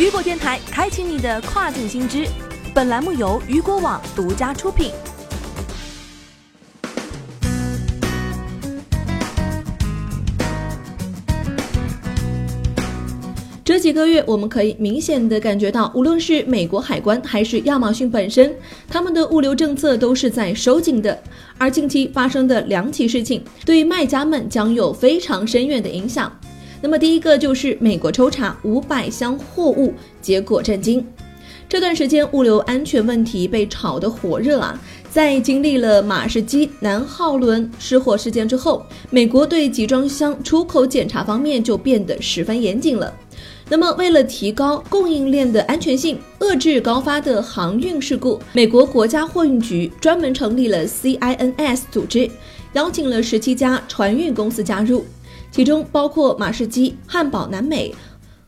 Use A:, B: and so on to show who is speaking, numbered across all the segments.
A: 雨果电台开启你的跨境新知，本栏目由雨果网独家出品。
B: 这几个月，我们可以明显的感觉到，无论是美国海关还是亚马逊本身，他们的物流政策都是在收紧的。而近期发生的两起事情，对卖家们将有非常深远的影响。那么，第一个就是美国抽查五百箱货物，结果震惊。这段时间物流安全问题被炒得火热啊！在经历了马士基南浩轮失火事件之后，美国对集装箱出口检查方面就变得十分严谨了。那么，为了提高供应链的安全性，遏制高发的航运事故，美国国家货运局专门成立了 CINS 组织，邀请了十七家船运公司加入，其中包括马士基、汉堡南美、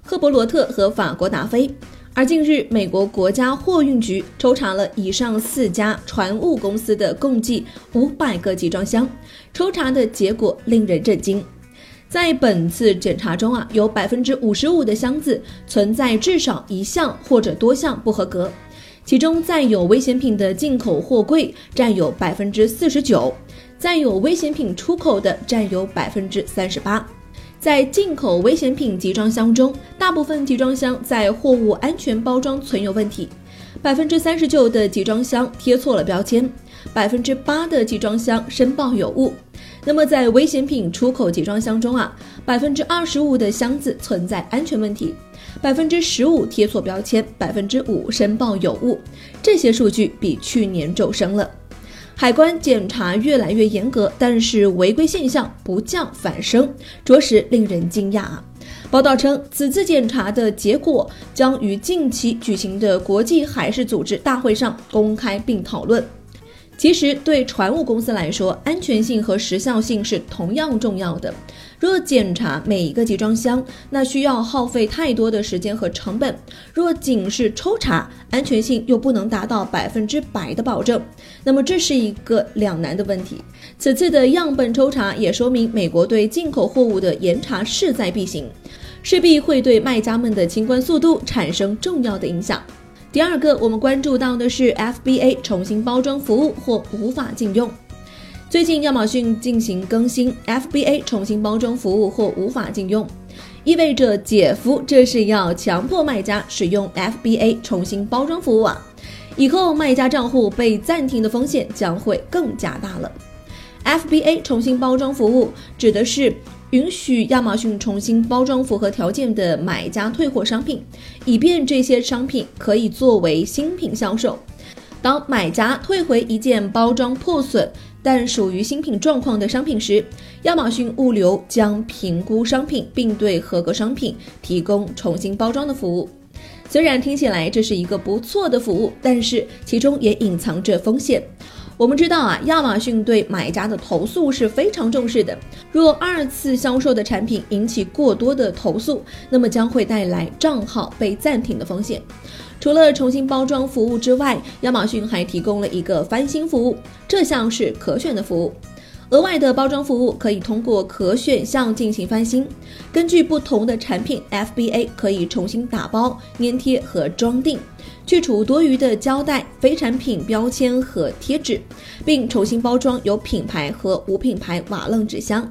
B: 赫伯罗特和法国达菲。而近日，美国国家货运局抽查了以上四家船务公司的共计五百个集装箱，抽查的结果令人震惊。在本次检查中啊，有百分之五十五的箱子存在至少一项或者多项不合格，其中载有危险品的进口货柜占有百分之四十九，载有危险品出口的占有百分之三十八。在进口危险品集装箱中，大部分集装箱在货物安全包装存有问题，百分之三十九的集装箱贴错了标签，百分之八的集装箱申报有误。那么，在危险品出口集装箱中啊，百分之二十五的箱子存在安全问题，百分之十五贴错标签，百分之五申报有误。这些数据比去年骤升了。海关检查越来越严格，但是违规现象不降反升，着实令人惊讶啊！报道称，此次检查的结果将于近期举行的国际海事组织大会上公开并讨论。其实，对船务公司来说，安全性和时效性是同样重要的。若检查每一个集装箱，那需要耗费太多的时间和成本；若仅是抽查，安全性又不能达到百分之百的保证，那么这是一个两难的问题。此次的样本抽查也说明，美国对进口货物的严查势在必行，势必会对卖家们的清关速度产生重要的影响。第二个，我们关注到的是 FBA 重新包装服务或无法禁用。最近，亚马逊进行更新，FBA 重新包装服务或无法禁用，意味着姐夫这是要强迫卖家使用 FBA 重新包装服务啊！以后卖家账户被暂停的风险将会更加大了。FBA 重新包装服务指的是。允许亚马逊重新包装符合条件的买家退货商品，以便这些商品可以作为新品销售。当买家退回一件包装破损但属于新品状况的商品时，亚马逊物流将评估商品，并对合格商品提供重新包装的服务。虽然听起来这是一个不错的服务，但是其中也隐藏着风险。我们知道啊，亚马逊对买家的投诉是非常重视的。若二次销售的产品引起过多的投诉，那么将会带来账号被暂停的风险。除了重新包装服务之外，亚马逊还提供了一个翻新服务，这项是可选的服务。额外的包装服务可以通过可选项进行翻新，根据不同的产品，FBA 可以重新打包、粘贴和装订。去除多余的胶带、非产品标签和贴纸，并重新包装有品牌和无品牌瓦楞纸箱。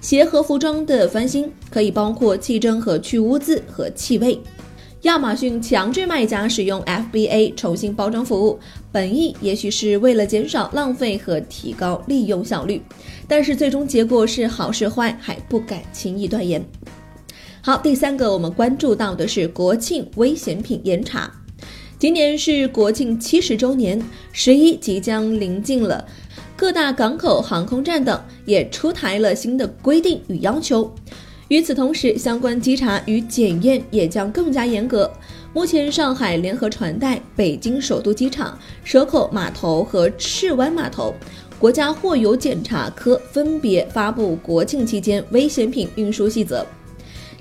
B: 鞋和服装的翻新可以包括气蒸和去污渍和气味。亚马逊强制卖家使用 FBA 重新包装服务，本意也许是为了减少浪费和提高利用效率，但是最终结果是好是坏还不敢轻易断言。好，第三个我们关注到的是国庆危险品严查。今年是国庆七十周年，十一即将临近了，各大港口、航空站等也出台了新的规定与要求。与此同时，相关稽查与检验也将更加严格。目前，上海联合船代、北京首都机场、蛇口码头和赤湾码头国家货邮检查科分别发布国庆期间危险品运输细则。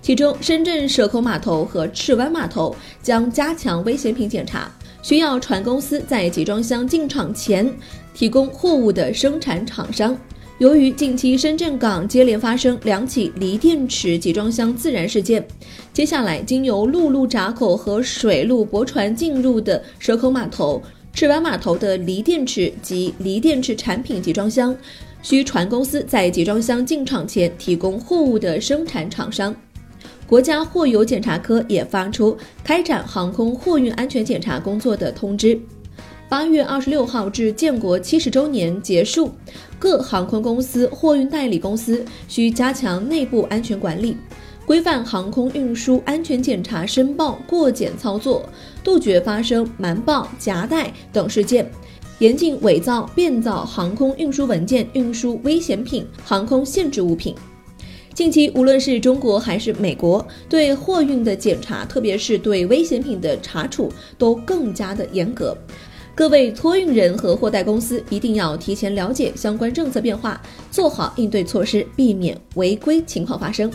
B: 其中，深圳蛇口码头和赤湾码头将加强危险品检查，需要船公司在集装箱进场前提供货物的生产厂商、由于近期深圳港接连发生两起锂电池集装箱自燃事件，接下来经由陆路闸口和水路驳船进入的蛇口码头、赤湾码头的锂电池及锂电池产品集装箱，需船公司在集装箱进场前提供货物的生产厂商。国家货邮检查科也发出开展航空货运安全检查工作的通知。八月二十六号至建国七十周年结束，各航空公司、货运代理公司需加强内部安全管理，规范航空运输安全检查申报过检操作，杜绝发生瞒报、夹带等事件，严禁伪造、变造航空运输文件运输危险品、航空限制物品。近期，无论是中国还是美国，对货运的检查，特别是对危险品的查处，都更加的严格。各位托运人和货代公司一定要提前了解相关政策变化，做好应对措施，避免违规情况发生。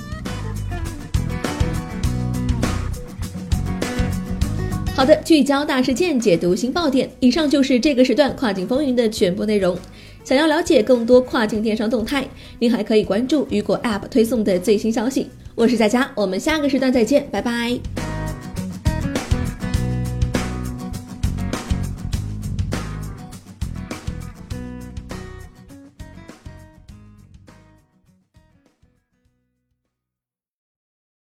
B: 好的，聚焦大事件，解读新爆点。以上就是这个时段跨境风云的全部内容。想要了解更多跨境电商动态，您还可以关注雨果 App 推送的最新消息。我是佳佳，我们下个时段再见，拜拜。